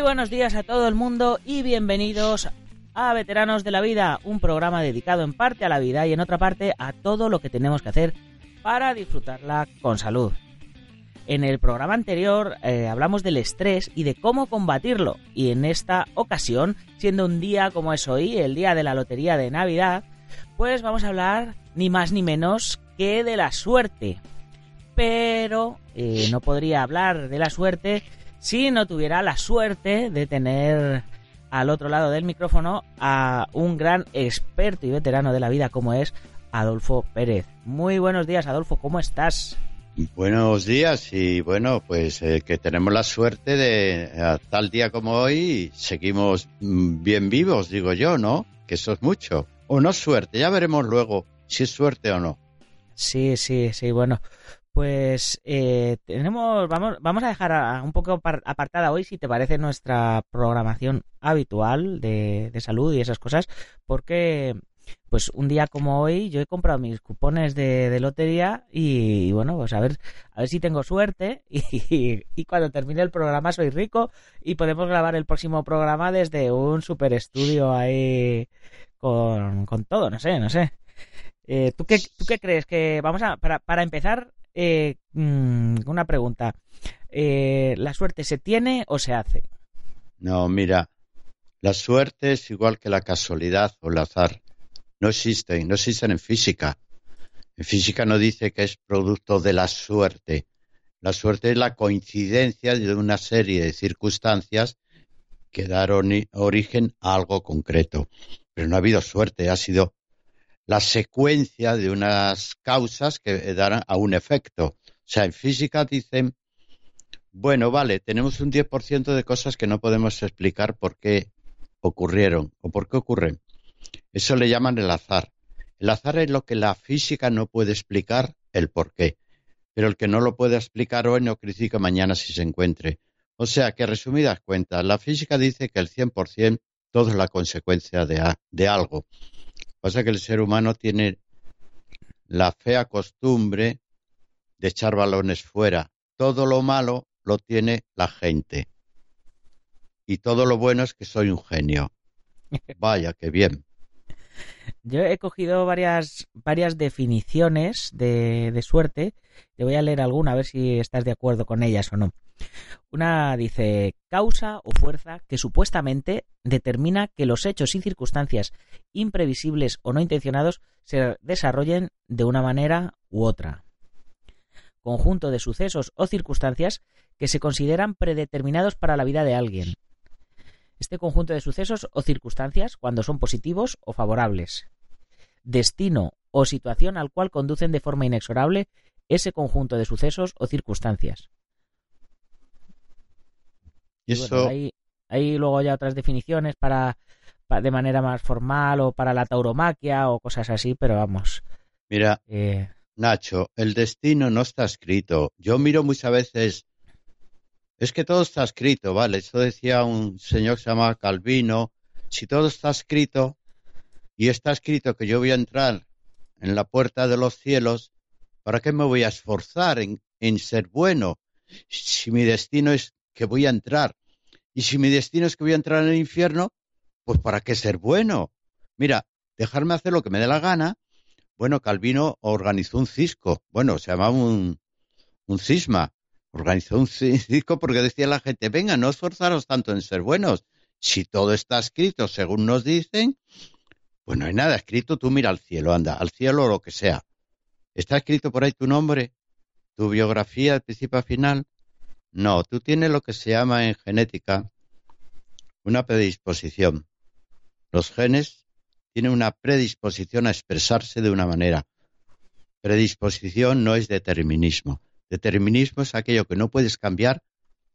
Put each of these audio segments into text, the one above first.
Muy buenos días a todo el mundo y bienvenidos a Veteranos de la Vida, un programa dedicado en parte a la vida y en otra parte a todo lo que tenemos que hacer para disfrutarla con salud. En el programa anterior eh, hablamos del estrés y de cómo combatirlo y en esta ocasión, siendo un día como es hoy, el día de la Lotería de Navidad, pues vamos a hablar ni más ni menos que de la suerte. Pero eh, no podría hablar de la suerte si no tuviera la suerte de tener al otro lado del micrófono a un gran experto y veterano de la vida como es Adolfo Pérez. Muy buenos días, Adolfo, ¿cómo estás? Buenos días y bueno, pues eh, que tenemos la suerte de tal día como hoy seguimos mm, bien vivos, digo yo, ¿no? Que eso es mucho. O no suerte, ya veremos luego si es suerte o no. Sí, sí, sí, bueno, pues eh, tenemos, vamos, vamos a dejar un poco apartada hoy, si te parece, nuestra programación habitual de, salud y esas cosas, porque pues un día como hoy yo he comprado mis cupones de, lotería y, bueno, pues a ver, a ver si tengo suerte y, y, cuando termine el programa soy rico y podemos grabar el próximo programa desde un super estudio ahí con, con todo, no sé, no sé. Eh, ¿tú, qué, ¿Tú qué crees? que Vamos a, para, para empezar, eh, mm, una pregunta. Eh, ¿La suerte se tiene o se hace? No, mira, la suerte es igual que la casualidad o el azar. No existen, no existen en física. En física no dice que es producto de la suerte. La suerte es la coincidencia de una serie de circunstancias que daron origen a algo concreto. Pero no ha habido suerte, ha sido la secuencia de unas causas que dan a un efecto. O sea, en física dicen, bueno, vale, tenemos un 10% de cosas que no podemos explicar por qué ocurrieron o por qué ocurren. Eso le llaman el azar. El azar es lo que la física no puede explicar el por qué. Pero el que no lo puede explicar hoy no critica mañana si se encuentre. O sea que, resumidas cuentas, la física dice que el 100% todo es la consecuencia de, de algo. Pasa que el ser humano tiene la fea costumbre de echar balones fuera. Todo lo malo lo tiene la gente. Y todo lo bueno es que soy un genio. Vaya, qué bien. Yo he cogido varias, varias definiciones de, de suerte. Te voy a leer alguna a ver si estás de acuerdo con ellas o no. Una dice causa o fuerza que supuestamente determina que los hechos y circunstancias imprevisibles o no intencionados se desarrollen de una manera u otra. Conjunto de sucesos o circunstancias que se consideran predeterminados para la vida de alguien. Este conjunto de sucesos o circunstancias cuando son positivos o favorables. Destino o situación al cual conducen de forma inexorable ese conjunto de sucesos o circunstancias hay, luego ya otras definiciones para, de manera más formal o para la tauromaquia o cosas así, pero vamos. Mira, eh, Nacho, el destino no está escrito. Yo miro muchas veces, es que todo está escrito, ¿vale? Eso decía un señor que se llama Calvino. Si todo está escrito y está escrito que yo voy a entrar en la puerta de los cielos, ¿para qué me voy a esforzar en, en ser bueno? Si mi destino es que voy a entrar. Y si mi destino es que voy a entrar en el infierno, pues ¿para qué ser bueno? Mira, dejarme hacer lo que me dé la gana. Bueno, Calvino organizó un cisco. Bueno, se llamaba un, un cisma. Organizó un cisco porque decía la gente, venga, no esforzaros tanto en ser buenos. Si todo está escrito según nos dicen, pues no hay nada escrito, tú mira al cielo, anda, al cielo o lo que sea. ¿Está escrito por ahí tu nombre? ¿Tu biografía de principio a final? No, tú tienes lo que se llama en genética una predisposición. Los genes tienen una predisposición a expresarse de una manera. Predisposición no es determinismo. Determinismo es aquello que no puedes cambiar,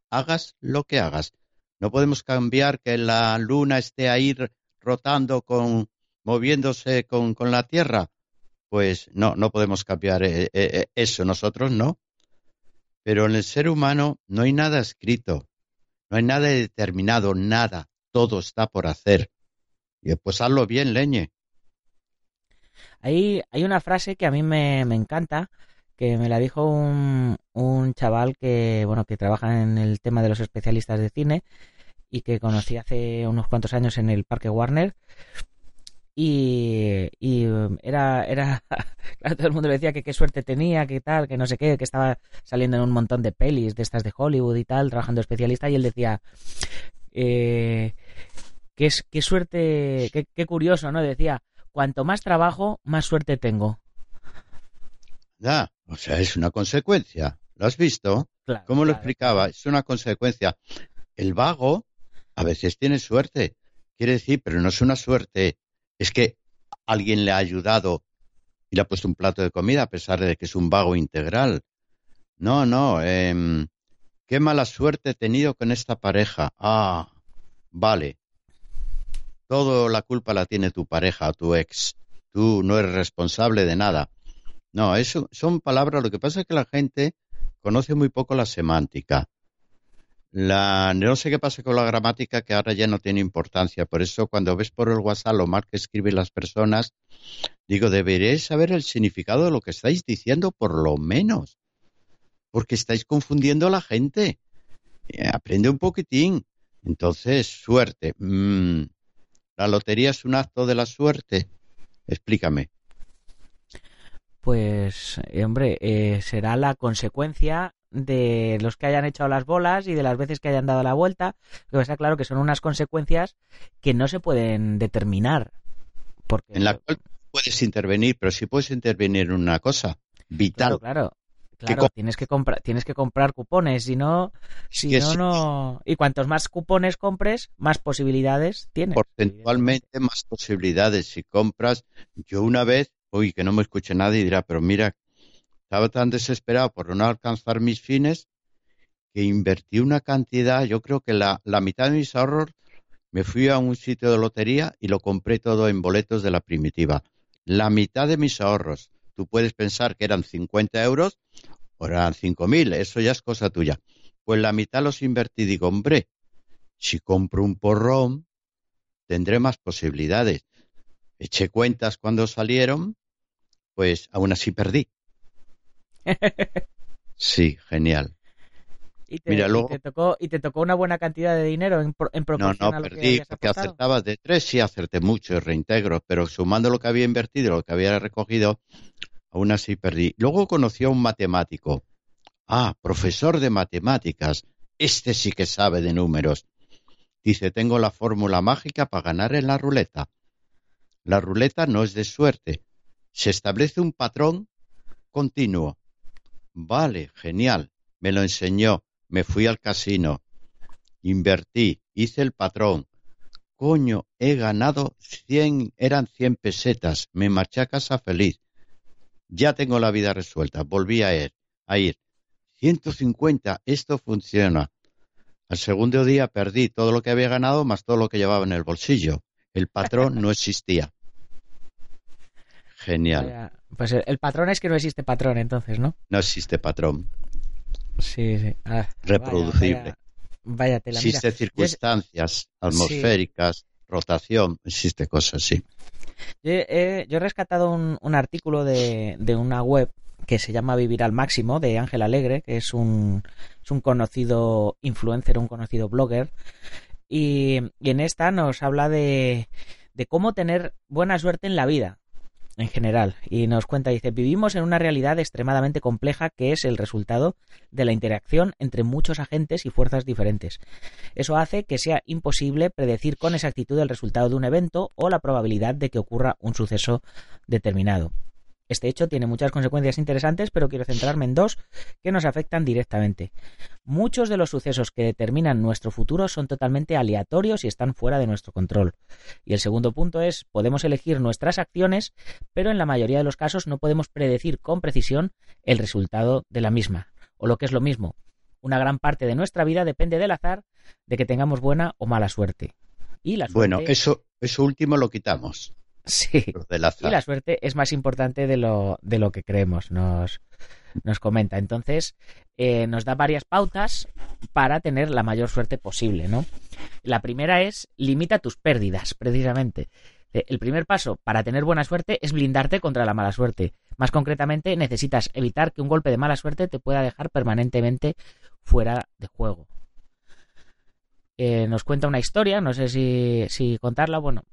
hagas lo que hagas. No podemos cambiar que la luna esté ahí rotando con, moviéndose con, la Tierra. Pues no, no podemos cambiar eh, eh, eh, eso nosotros, ¿no? Pero en el ser humano no hay nada escrito, no hay nada determinado, nada, todo está por hacer. Y pues hazlo bien, leñe. Hay, hay una frase que a mí me, encanta, que me la dijo un, un, chaval que, bueno, que trabaja en el tema de los especialistas de cine, y que conocí hace unos cuantos años en el Parque Warner. Y, y era, era, todo el mundo le decía que qué suerte tenía, que tal, que no sé qué, que estaba saliendo en un montón de pelis de estas de Hollywood y tal, trabajando especialista, y él decía, eh, qué, qué suerte, qué, qué curioso, ¿no? Decía, cuanto más trabajo, más suerte tengo. Ya, o sea, es una consecuencia. ¿Lo has visto? ¿Cómo lo explicaba? Es una consecuencia. El vago a veces tiene suerte. Quiere decir, pero no es una suerte. Es que alguien le ha ayudado y le ha puesto un plato de comida a pesar de que es un vago integral. No, no. Em, qué mala suerte he tenido con esta pareja. Ah, vale. Todo la culpa la tiene tu pareja tu ex. Tú no eres responsable de nada. No, eso son palabras. Lo que pasa es que la gente conoce muy poco la semántica. La, no sé qué pasa con la gramática que ahora ya no tiene importancia. Por eso cuando ves por el WhatsApp lo mal que escriben las personas, digo, deberéis saber el significado de lo que estáis diciendo por lo menos. Porque estáis confundiendo a la gente. Eh, aprende un poquitín. Entonces, suerte. Mm, ¿La lotería es un acto de la suerte? Explícame. Pues, eh, hombre, eh, será la consecuencia de los que hayan echado las bolas y de las veces que hayan dado la vuelta. Pero está claro que son unas consecuencias que no se pueden determinar. Porque... En la cual puedes intervenir, pero sí puedes intervenir en una cosa vital. Claro, claro. tienes que comprar, tienes que comprar cupones, si no, si no, no. Y cuantos más cupones compres, más posibilidades tienes. Porcentualmente más posibilidades. Si compras, yo una vez uy, que no me escuche nadie y dirá, pero mira, estaba tan desesperado por no alcanzar mis fines que invertí una cantidad, yo creo que la, la mitad de mis ahorros me fui a un sitio de lotería y lo compré todo en boletos de la primitiva. La mitad de mis ahorros. Tú puedes pensar que eran 50 euros o eran 5.000, eso ya es cosa tuya. Pues la mitad los invertí. Digo, hombre, si compro un porrón, tendré más posibilidades. Eché cuentas cuando salieron pues aún así perdí. Sí, genial. ¿Y te, Mira, luego... te tocó, ¿Y te tocó una buena cantidad de dinero en, en proporción No, no, perdí, porque acertaba de tres, sí acerté mucho, reintegro, pero sumando lo que había invertido, lo que había recogido, aún así perdí. Luego conocí a un matemático. Ah, profesor de matemáticas. Este sí que sabe de números. Dice, tengo la fórmula mágica para ganar en la ruleta. La ruleta no es de suerte, se establece un patrón continuo. Vale, genial. Me lo enseñó. Me fui al casino. Invertí. Hice el patrón. Coño, he ganado 100, eran 100 pesetas. Me marché a casa feliz. Ya tengo la vida resuelta. Volví a ir. A ir. 150. Esto funciona. Al segundo día perdí todo lo que había ganado más todo lo que llevaba en el bolsillo. El patrón no existía. Genial. pues el, patrón es que no existe patrón, entonces, ¿no? No existe patrón. Sí, sí. Ah, Reproducible. Vaya, tela. Existe circunstancias atmosféricas, rotación, existe cosas, sí. Yo, he rescatado un, artículo de, una web que se llama Vivir al Máximo, de Ángel Alegre, que es un, es un conocido influencer, un conocido blogger. Y, y en esta nos habla de, de cómo tener buena suerte en la vida en general. Y nos cuenta, dice, vivimos en una realidad extremadamente compleja que es el resultado de la interacción entre muchos agentes y fuerzas diferentes. Eso hace que sea imposible predecir con exactitud el resultado de un evento o la probabilidad de que ocurra un suceso determinado. Este hecho tiene muchas consecuencias interesantes, pero quiero centrarme en dos que nos afectan directamente. Muchos de los sucesos que determinan nuestro futuro son totalmente aleatorios y están fuera de nuestro control. Y el segundo punto es, podemos elegir nuestras acciones, pero en la mayoría de los casos no podemos predecir con precisión el resultado de la misma. O lo que es lo mismo, una gran parte de nuestra vida depende del azar de que tengamos buena o mala suerte. Y la Bueno, eso, eso último lo quitamos. Sí. Y la suerte es más importante de lo, de lo que creemos, nos, nos comenta. Entonces, eh, nos da varias pautas para tener la mayor suerte posible, ¿no? La primera es limita tus pérdidas, precisamente. Eh, el primer paso para tener buena suerte es blindarte contra la mala suerte. Más concretamente, necesitas evitar que un golpe de mala suerte te pueda dejar permanentemente fuera de juego. eh, nos cuenta una historia, no sé si, si contarla, bueno,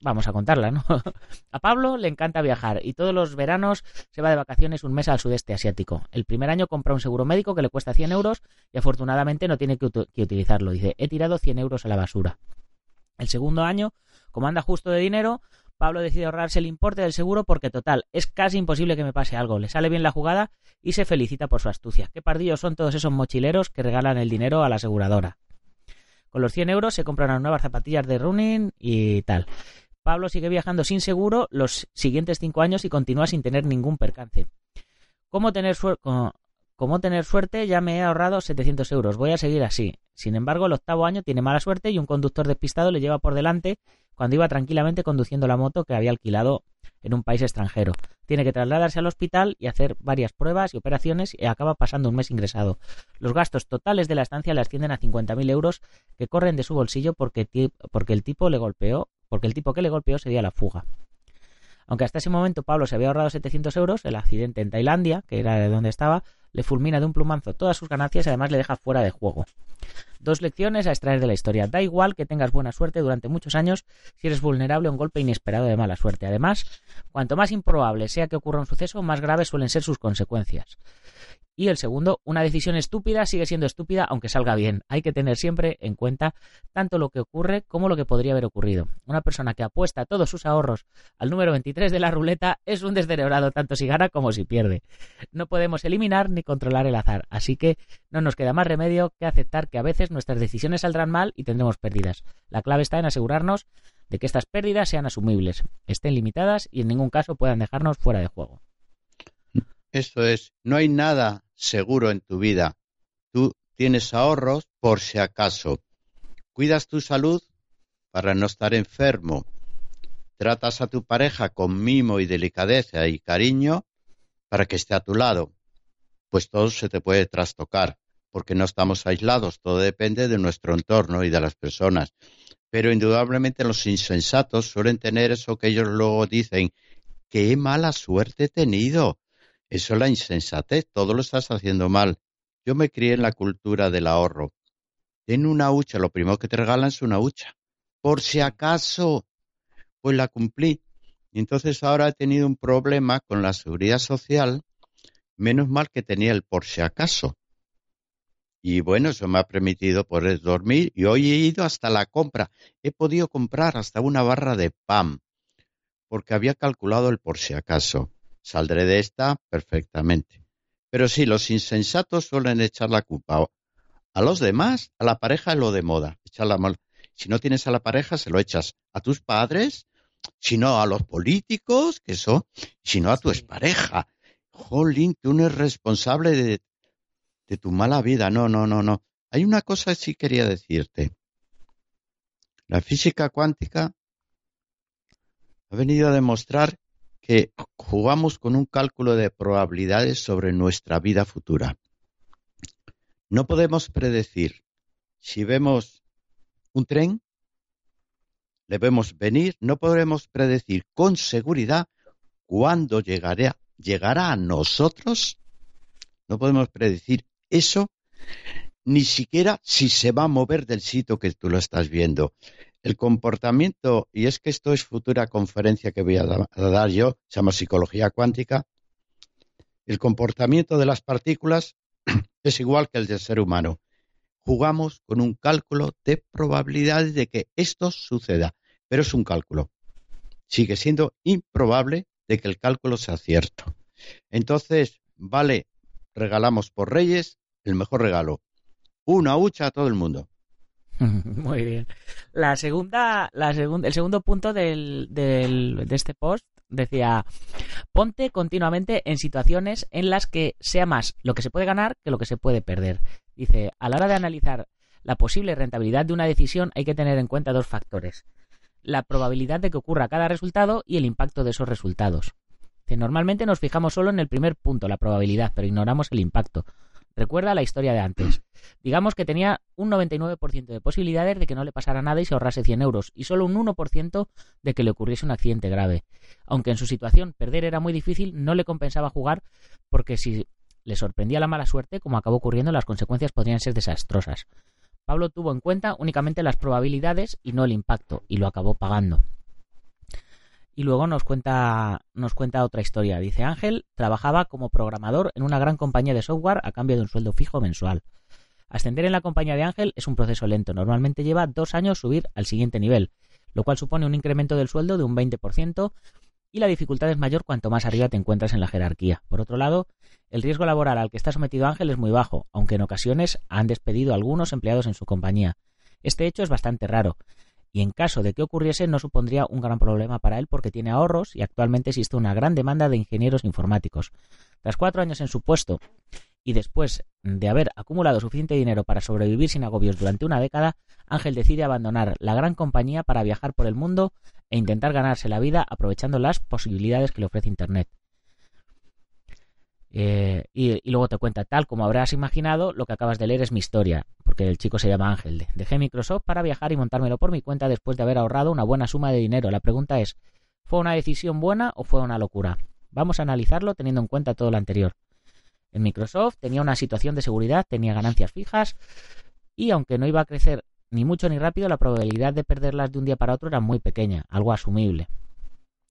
vamos a contarla, ¿no? a Pablo le encanta viajar y todos los veranos se va de vacaciones un mes al sudeste asiático. El primer año compra un seguro médico que le cuesta 100 euros y afortunadamente no tiene que, utilizarlo. Dice, he tirado 100 euros a la basura. El segundo año, como anda justo de dinero, Pablo decide ahorrarse el importe del seguro porque, total, es casi imposible que me pase algo. Le sale bien la jugada y se felicita por su astucia. Qué pardillos son todos esos mochileros que regalan el dinero a la aseguradora. Con los 100 euros se compran unas nuevas zapatillas de running y tal. Pablo sigue viajando sin seguro los siguientes cinco años y continúa sin tener ningún percance. ¿Cómo tener, ¿Cómo tener suerte? Ya me he ahorrado 700 euros. Voy a seguir así. Sin embargo, el octavo año tiene mala suerte y un conductor despistado le lleva por delante cuando iba tranquilamente conduciendo la moto que había alquilado en un país extranjero. Tiene que trasladarse al hospital y hacer varias pruebas y operaciones y acaba pasando un mes ingresado. Los gastos totales de la estancia le ascienden a 50.000 euros que corren de su bolsillo porque, porque el tipo le golpeó, porque el tipo que le golpeó se dio a la fuga. Aunque hasta ese momento Pablo se había ahorrado 700 euros, el accidente en Tailandia, que era de donde estaba, le fulmina de un plumazo todas sus ganancias y además le deja fuera de juego. Dos lecciones a extraer de la historia. Da igual que tengas buena suerte durante muchos años si eres vulnerable a un golpe inesperado de mala suerte. Además, cuanto más improbable sea que ocurra un suceso, más graves suelen ser sus consecuencias. Y el segundo, una decisión estúpida sigue siendo estúpida aunque salga bien. Hay que tener siempre en cuenta tanto lo que ocurre como lo que podría haber ocurrido. Una persona que apuesta todos sus ahorros al número 23 de la ruleta es un descerebrado tanto si gana como si pierde. No podemos eliminar ni controlar el azar, así que no nos queda más remedio que aceptar que a veces nuestras decisiones saldrán mal y tendremos pérdidas. La clave está en asegurarnos de que estas pérdidas sean asumibles, estén limitadas y en ningún caso puedan dejarnos fuera de juego. Esto es, no hay nada seguro en tu vida. Tú tienes ahorros por si acaso. Cuidas tu salud para no estar enfermo. Tratas a tu pareja con mimo y delicadeza y cariño para que esté a tu lado. Pues todo se te puede trastocar, porque no estamos aislados, todo depende de nuestro entorno y de las personas. Pero indudablemente los insensatos suelen tener eso que ellos luego dicen, qué mala suerte he tenido. Eso es la insensatez, todo lo estás haciendo mal. Yo me crié en la cultura del ahorro. En una hucha, lo primero que te regalan es una hucha. Por si acaso, pues la cumplí. Entonces ahora he tenido un problema con la seguridad social, menos mal que tenía el por si acaso. Y bueno, eso me ha permitido poder dormir y hoy he ido hasta la compra. He podido comprar hasta una barra de pan porque había calculado el por si acaso. Saldré de esta perfectamente. Pero sí, los insensatos suelen echar la culpa a los demás, a la pareja es lo de moda. Echar la Si no tienes a la pareja, se lo echas a tus padres, si no a los políticos, que eso, si no a tu expareja. Jolín, tú no eres responsable de, de tu mala vida. No, no, no, no. Hay una cosa que sí quería decirte. La física cuántica ha venido a demostrar que jugamos con un cálculo de probabilidades sobre nuestra vida futura. No podemos predecir si vemos un tren, le vemos venir, no podremos predecir con seguridad cuándo llegará, llegará a nosotros. No podemos predecir eso, ni siquiera si se va a mover del sitio que tú lo estás viendo el comportamiento, y es que esto es futura conferencia que voy a, dar yo, se llama psicología cuántica, el comportamiento de las partículas es igual que el del ser humano. Jugamos con un cálculo de probabilidades de que esto suceda, pero es un cálculo. Sigue siendo improbable de que el cálculo sea cierto. Entonces, vale, regalamos por Reyes el mejor regalo. Una hucha a todo el mundo. Muy bien. La segunda, la el segundo punto del, del, de este post decía, ponte continuamente en situaciones en las que sea más lo que se puede ganar que lo que se puede perder. Dice, a la hora de analizar la posible rentabilidad de una decisión hay que tener en cuenta dos factores. La probabilidad de que ocurra cada resultado y el impacto de esos resultados. Dice, normalmente nos fijamos solo en el primer punto, la probabilidad, pero ignoramos el impacto. Recuerda la historia de antes. Digamos que tenía un 99% de posibilidades de que no le pasara nada y se ahorrase 100 euros, y solo un 1% de que le ocurriese un accidente grave. Aunque en su situación perder era muy difícil, no le compensaba jugar porque si le sorprendía la mala suerte, como acabó ocurriendo, las consecuencias podrían ser desastrosas. Pablo tuvo en cuenta únicamente las probabilidades y no el impacto, y lo acabó pagando. Y luego nos cuenta, nos cuenta otra historia. Dice Ángel trabajaba como programador en una gran compañía de software a cambio de un sueldo fijo mensual. Ascender en la compañía de Ángel es un proceso lento. Normalmente lleva dos años subir al siguiente nivel, lo cual supone un incremento del sueldo de un 20% y la dificultad es mayor cuanto más arriba te encuentras en la jerarquía. Por otro lado, el riesgo laboral al que está sometido Ángel es muy bajo, aunque en ocasiones han despedido algunos empleados en su compañía. Este hecho es bastante raro, y en caso de que ocurriese no supondría un gran problema para él porque tiene ahorros y actualmente existe una gran demanda de ingenieros informáticos. Tras cuatro años en su puesto y después de haber acumulado suficiente dinero para sobrevivir sin agobios durante una década, Ángel decide abandonar la gran compañía para viajar por el mundo e intentar ganarse la vida aprovechando las posibilidades que le ofrece Internet. Eh, y, luego te cuenta, tal como habrás imaginado, lo que acabas de leer es mi historia, porque el chico se llama Ángel. Dejé Microsoft para viajar y montármelo por mi cuenta después de haber ahorrado una buena suma de dinero. La pregunta es, ¿fue una decisión buena o fue una locura? Vamos a analizarlo teniendo en cuenta todo lo anterior. En Microsoft tenía una situación de seguridad, tenía ganancias fijas y aunque no iba a crecer ni mucho ni rápido, la probabilidad de perderlas de un día para otro era muy pequeña, algo asumible.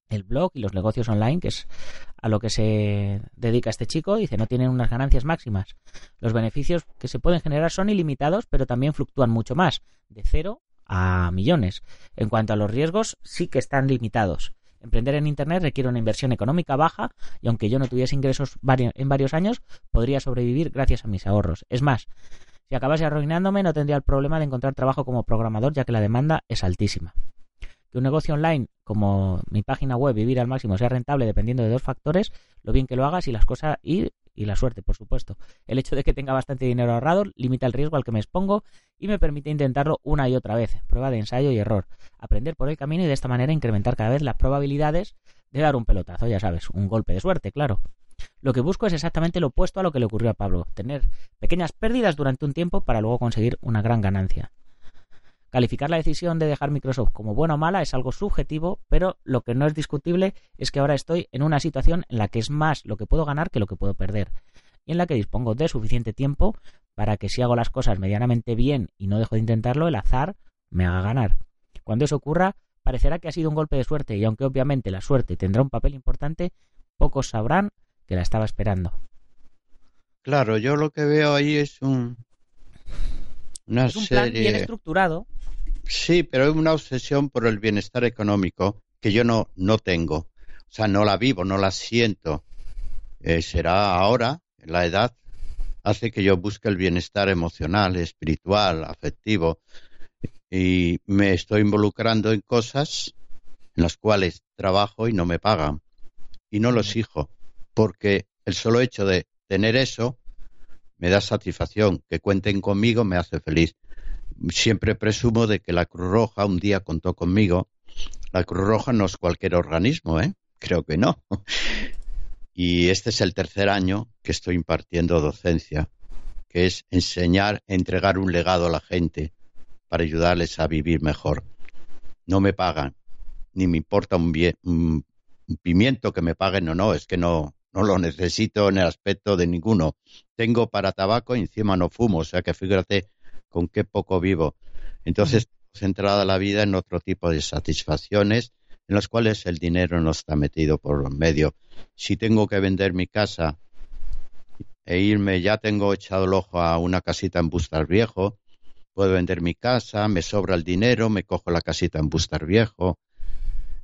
El blog y los negocios online, que es a lo que se dedica este chico, dice no tienen unas ganancias máximas. Los beneficios que se pueden generar son ilimitados, pero también fluctúan mucho más, de cero a millones. En cuanto a los riesgos, sí que están limitados. Emprender en Internet requiere una inversión económica baja y aunque yo no tuviese ingresos en varios años, podría sobrevivir gracias a mis ahorros. Es más, si acabase arruinándome, no tendría el problema de encontrar trabajo como programador, ya que la demanda es altísima. Que un negocio online como mi página web vivir al máximo sea rentable dependiendo de dos factores, lo bien que lo hagas y las cosas y, y la suerte, por supuesto. El hecho de que tenga bastante dinero ahorrado limita el riesgo al que me expongo y me permite intentarlo una y otra vez. Prueba de ensayo y error. Aprender por el camino y de esta manera incrementar cada vez las probabilidades de dar un pelotazo, ya sabes, un golpe de suerte, claro. Lo que busco es exactamente lo opuesto a lo que le ocurrió a Pablo, tener pequeñas pérdidas durante un tiempo para luego conseguir una gran ganancia. Calificar la decisión de dejar Microsoft como buena o mala es algo subjetivo, pero lo que no es discutible es que ahora estoy en una situación en la que es más lo que puedo ganar que lo que puedo perder, y en la que dispongo de suficiente tiempo para que si hago las cosas medianamente bien y no dejo de intentarlo, el azar me haga ganar. Cuando eso ocurra, parecerá que ha sido un golpe de suerte, y aunque obviamente la suerte tendrá un papel importante, pocos sabrán que la estaba esperando. Claro, yo lo que veo ahí es un una es un plan bien estructurado. Sí, pero es una obsesión por el bienestar económico que yo no no tengo. O sea, no la vivo, no la siento. Eh, será ahora, la edad, hace que yo busque el bienestar emocional, espiritual, afectivo, y me estoy involucrando en cosas en las cuales trabajo y no me pagan, y no lo exijo porque el solo hecho de tener eso me da satisfacción, que cuenten conmigo me hace feliz. Siempre presumo de que la Cruz Roja un día contó conmigo. La Cruz Roja no es cualquier organismo, ¿eh? Creo que no. Y este es el tercer año que estoy impartiendo docencia, que es enseñar, entregar un legado a la gente para ayudarles a vivir mejor. No me pagan, ni me importa un, pimiento que me paguen o no, es que no, no lo necesito en el aspecto de ninguno. Tengo para tabaco y encima no fumo, o sea que fíjate con qué poco vivo. Entonces, centrada la vida en otro tipo de satisfacciones en las cuales el dinero no está metido por medio. Si tengo que vender mi casa e irme, ya tengo echado el ojo a una casita en Bustar Viejo, puedo vender mi casa, me sobra el dinero, me cojo la casita en Bustar Viejo.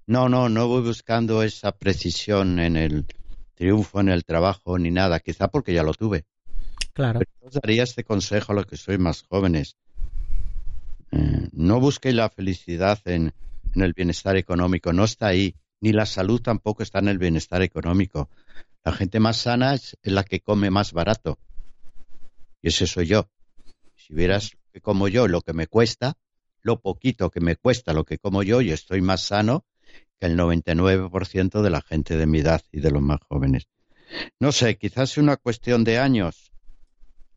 No, no, no voy buscando esa precisión en el, triunfo en el trabajo ni nada, quizá porque ya lo tuve. Claro. Pero os daría este consejo a los que sois más jóvenes. Eh, no busquéis la felicidad en, el bienestar económico, no está ahí, ni la salud tampoco está en el bienestar económico. La gente más sana es la que come más barato. Y ese soy yo. Si vieras que como yo lo que me cuesta, lo poquito que me cuesta lo que como yo y estoy más sano, el 99% de la gente de mi edad y de los más jóvenes. No sé, quizás es una cuestión de años,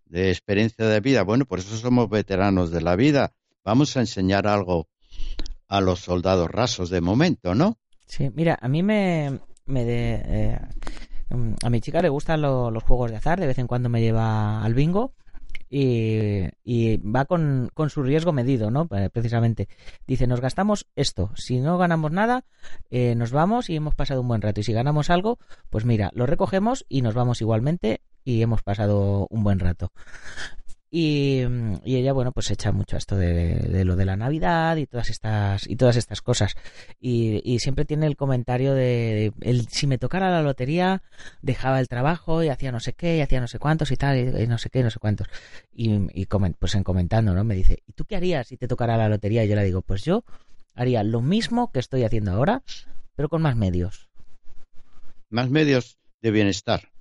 de experiencia de vida. Bueno, por eso somos veteranos de la vida. Vamos a enseñar algo a los soldados rasos de momento, ¿no? Sí, mira, a mí me... de, eh, a mi chica le gustan los juegos de azar, de vez en cuando me lleva al bingo y, va con, con, su riesgo medido, ¿no? Precisamente. Dice, nos gastamos esto. Si no ganamos nada, eh, nos vamos y hemos pasado un buen rato. Y si ganamos algo, pues mira, lo recogemos y nos vamos igualmente y hemos pasado un buen rato. Y, ella, bueno, pues echa mucho esto de, lo de la Navidad y todas estas, y todas estas cosas. Y, siempre tiene el comentario de, el, si me tocara la lotería, dejaba el trabajo y hacía no sé qué, y hacía no sé cuántos y tal, y, no sé qué, no sé cuántos. Y, y pues en comentando, ¿no? Me dice, ¿y tú qué harías si te tocara la lotería? Y yo le digo, pues yo haría lo mismo que estoy haciendo ahora, pero con más medios. Más medios de bienestar.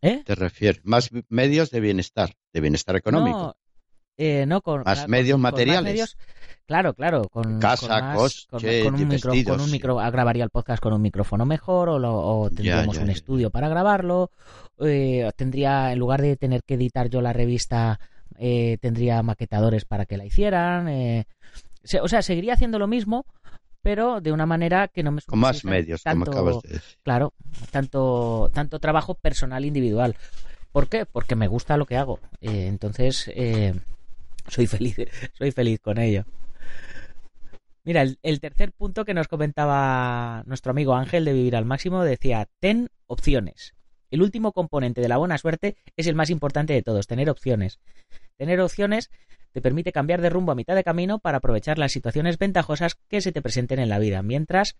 ¿Eh? Te refieres, más medios de bienestar, de bienestar económico. No, eh, no con más medios materiales. claro, claro, con casa, con, un micro, con un micro, grabaría el podcast con un micrófono mejor o, tendríamos un estudio para grabarlo. Eh, tendría, en lugar de tener que editar yo la revista, eh, tendría maquetadores para que la hicieran. o sea, seguiría haciendo lo mismo, pero de una manera que no me con más medios tanto, como acabas de decir. claro tanto tanto trabajo personal individual. ¿por qué? porque me gusta lo que hago. Eh, entonces eh, soy feliz soy feliz con ello. Mira el, el, tercer punto que nos comentaba nuestro amigo Ángel de vivir al máximo decía ten opciones el último componente de la buena suerte es el más importante de todos tener opciones. Tener opciones te permite cambiar de rumbo a mitad de camino para aprovechar las situaciones ventajosas que se te presenten en la vida, mientras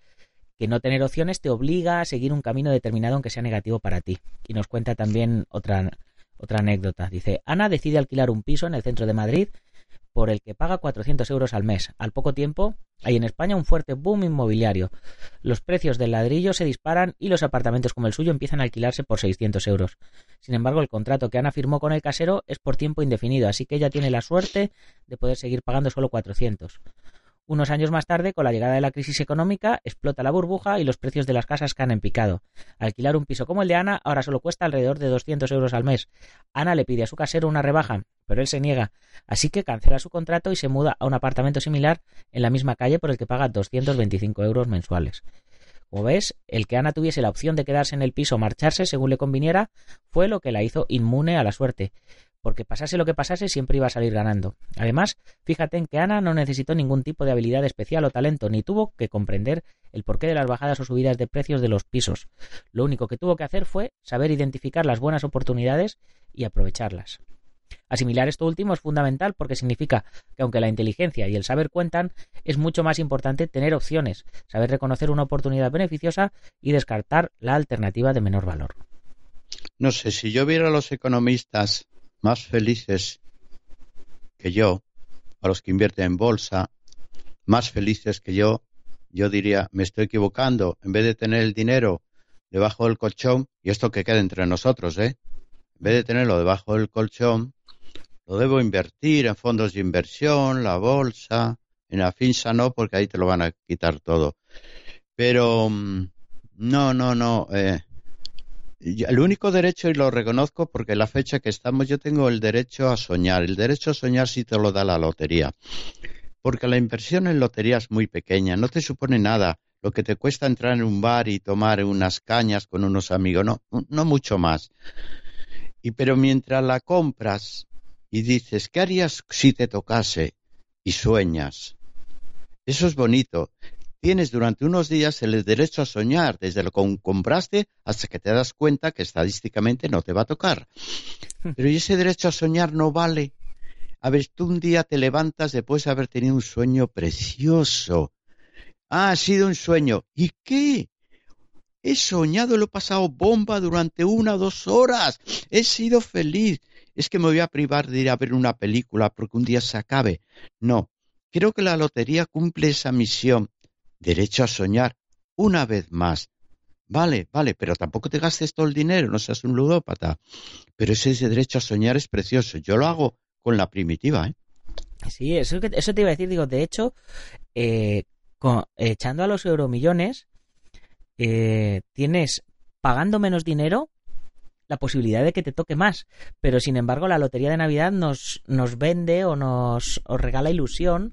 que no tener opciones te obliga a seguir un camino determinado aunque sea negativo para ti. Y nos cuenta también otra, otra anécdota. Dice, Ana decide alquilar un piso en el centro de Madrid por el que paga 400 euros al mes. Al poco tiempo, hay en España un fuerte boom inmobiliario. Los precios del ladrillo se disparan y los apartamentos como el suyo empiezan a alquilarse por 600 euros. Sin embargo, el contrato que Ana firmó con el casero es por tiempo indefinido, así que ella tiene la suerte de poder seguir pagando solo 400. Unos años más tarde, con la llegada de la crisis económica, explota la burbuja y los precios de las casas caen en picado. Alquilar un piso como el de Ana ahora solo cuesta alrededor de 200 euros al mes. Ana le pide a su casero una rebaja, pero él se niega, así que cancela su contrato y se muda a un apartamento similar en la misma calle por el que paga 225 euros mensuales. Como ves, el que Ana tuviese la opción de quedarse en el piso o marcharse según le conviniera fue lo que la hizo inmune a la suerte porque pasase lo que pasase siempre iba a salir ganando. Además, fíjate en que Ana no necesitó ningún tipo de habilidad especial o talento, ni tuvo que comprender el porqué de las bajadas o subidas de precios de los pisos. Lo único que tuvo que hacer fue saber identificar las buenas oportunidades y aprovecharlas. Asimilar esto último es fundamental porque significa que aunque la inteligencia y el saber cuentan, es mucho más importante tener opciones, saber reconocer una oportunidad beneficiosa y descartar la alternativa de menor valor. No sé, si yo viera a los economistas más felices que yo, a los que invierten en bolsa, más felices que yo, yo diría, me estoy equivocando, en vez de tener el dinero debajo del colchón, y esto que queda entre nosotros, ¿eh? En vez de tenerlo debajo del colchón, lo debo invertir en fondos de inversión, la bolsa, en la finsa no, porque ahí te lo van a quitar todo. Pero mm, no, no, no. Eh, el único derecho, y lo reconozco porque la fecha que estamos, yo tengo el derecho a soñar. El derecho a soñar sí te lo da la lotería. Porque la inversión en lotería es muy pequeña, no te supone nada. Lo que te cuesta entrar en un bar y tomar unas cañas con unos amigos, no, no mucho más. Y pero mientras la compras y dices, ¿qué harías si te tocase? Y sueñas. Eso es bonito tienes durante unos días el derecho a soñar, desde lo que compraste hasta que te das cuenta que estadísticamente no te va a tocar. Pero ese derecho a soñar no vale. A ver, tú un día te levantas después de haber tenido un sueño precioso. Ah, ha sido un sueño. ¿Y qué? He soñado, lo he pasado bomba durante una o dos horas. He sido feliz. Es que me voy a privar de ir a ver una película porque un día se acabe. No, creo que la lotería cumple esa misión derecho a soñar una vez más. Vale, vale, pero tampoco te gastes todo el dinero, no seas un ludópata. Pero ese derecho a soñar es precioso. Yo lo hago con la primitiva, ¿eh? Sí, eso, eso te iba a decir. Digo, de hecho, eh, echando a los euromillones, eh, tienes pagando menos dinero la posibilidad de que te toque más. Pero sin embargo, la lotería de Navidad nos, nos vende o nos regala ilusión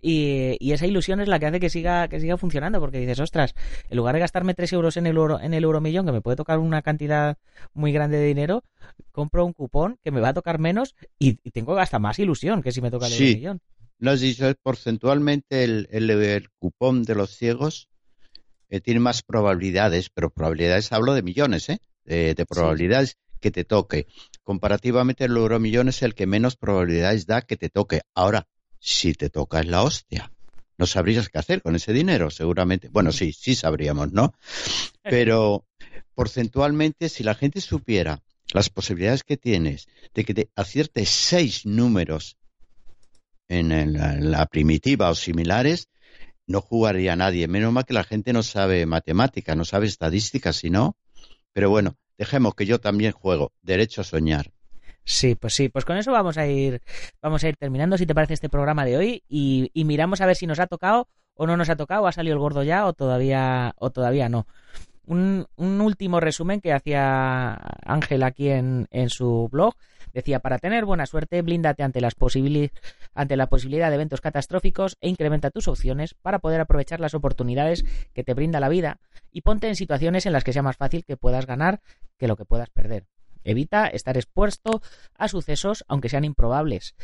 y, y, esa ilusión es la que hace que siga, que siga funcionando porque dices, ostras, en lugar de gastarme 3 euros en el, euro, en el euromillón, que me puede tocar una cantidad muy grande de dinero, compro un cupón que me va a tocar menos y, tengo hasta más ilusión que si me toca el sí. euromillón. No has dicho porcentualmente el, el, cupón de los ciegos eh, tiene más probabilidades, pero probabilidades hablo de millones, ¿eh? de, probabilidades que te toque. Comparativamente el euromillón es el que menos probabilidades da que te toque. Ahora, si te toca es la hostia. No sabrías qué hacer con ese dinero, seguramente. Bueno, sí, sí sabríamos, ¿no? Pero porcentualmente, si la gente supiera las posibilidades que tienes de que te aciertes seis números en, la primitiva o similares, no jugaría nadie. Menos mal que la gente no sabe matemática, no sabe estadística, si no. Pero bueno, dejemos que yo también juego. Derecho a soñar. Sí, pues sí, pues con eso vamos a ir, vamos a ir terminando, si te parece, este programa de hoy, y, miramos a ver si nos ha tocado o no nos ha tocado, ha salido el gordo ya o todavía, o todavía no. Un, un último resumen que hacía Ángel aquí en, en su blog Decía, para tener buena suerte, blíndate ante, las ante la posibilidad de eventos catastróficos e incrementa tus opciones para poder aprovechar las oportunidades que te brinda la vida y ponte en situaciones en las que sea más fácil que puedas ganar que lo que puedas perder. Evita estar expuesto a sucesos, aunque sean improbables,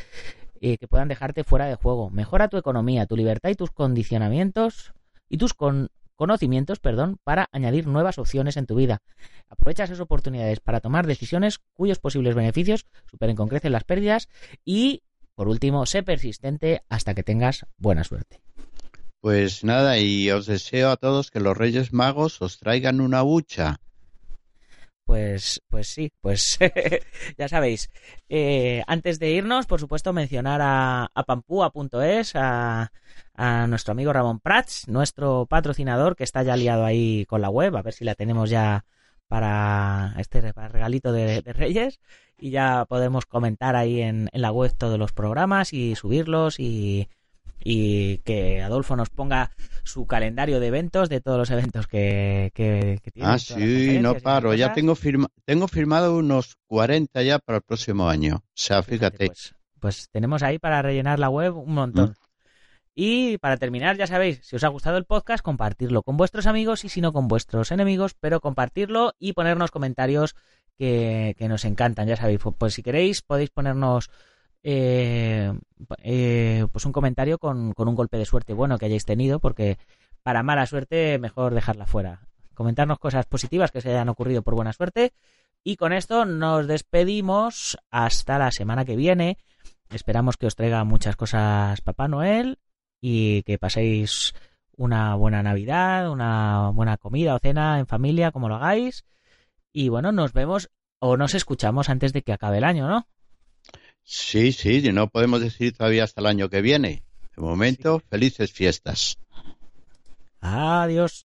eh, que puedan dejarte fuera de juego. Mejora tu economía, tu libertad y tus condicionamientos y tus conocimientos, perdón, para añadir nuevas opciones en tu vida. Aprovecha esas oportunidades para tomar decisiones cuyos posibles beneficios superen con creces las pérdidas y, por último, sé persistente hasta que tengas buena suerte. Pues nada, y os deseo a todos que los Reyes Magos os traigan una hucha pues, pues sí, pues ya sabéis. Eh, antes de irnos, por supuesto, mencionar a, a pampúa.es, a, nuestro amigo Ramón Prats, nuestro patrocinador, que está ya liado ahí con la web, a ver si la tenemos ya para este regalito de, Reyes y ya podemos comentar ahí en, en la web todos los programas y subirlos y, y que Adolfo nos ponga su calendario de eventos, de todos los eventos que, que, tiene. Ah, sí, no paro. Ya tengo, firma, tengo firmado unos 40 ya para el próximo año. O sea, fíjate. Pues, pues, tenemos ahí para rellenar la web un montón. Mm. Y para terminar, ya sabéis, si os ha gustado el podcast, compartirlo con vuestros amigos y si no con vuestros enemigos, pero compartirlo y ponernos comentarios que, que nos encantan, ya sabéis. Pues si queréis, podéis ponernos eh, eh, pues un comentario con, con, un golpe de suerte bueno que hayáis tenido, porque para mala suerte mejor dejarla fuera. Comentarnos cosas positivas que se hayan ocurrido por buena suerte. Y con esto nos despedimos hasta la semana que viene. Esperamos que os traiga muchas cosas Papá Noel y que paséis una buena Navidad, una buena comida o cena en familia, como lo hagáis. Y bueno, nos vemos o nos escuchamos antes de que acabe el año, ¿no? Sí, sí, no podemos decir todavía hasta el año que viene. De momento, felices fiestas. Adiós.